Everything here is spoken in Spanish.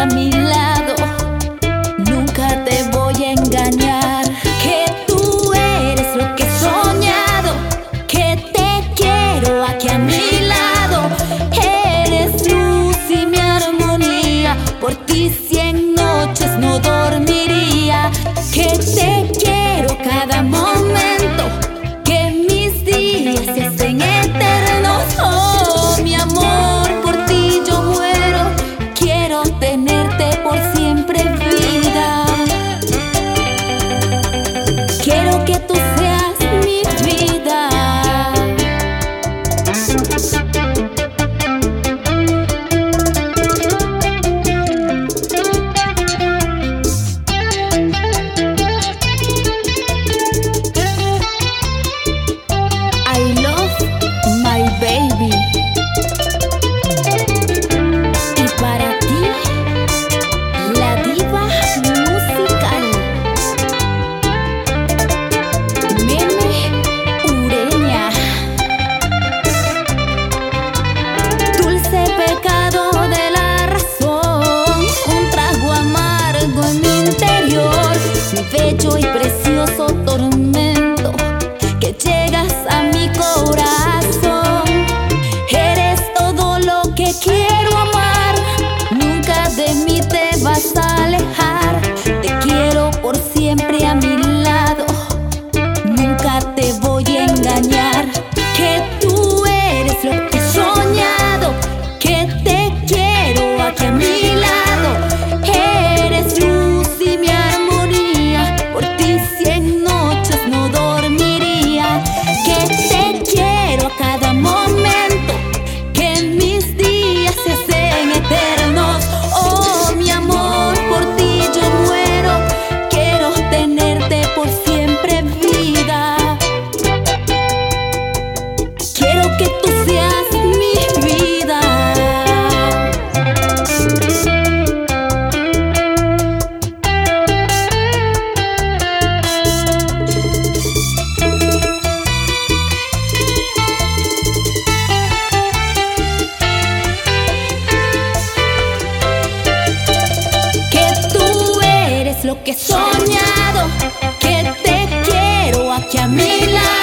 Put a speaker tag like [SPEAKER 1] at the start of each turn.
[SPEAKER 1] a mi que he soñado, que te quiero aquí a mi lado.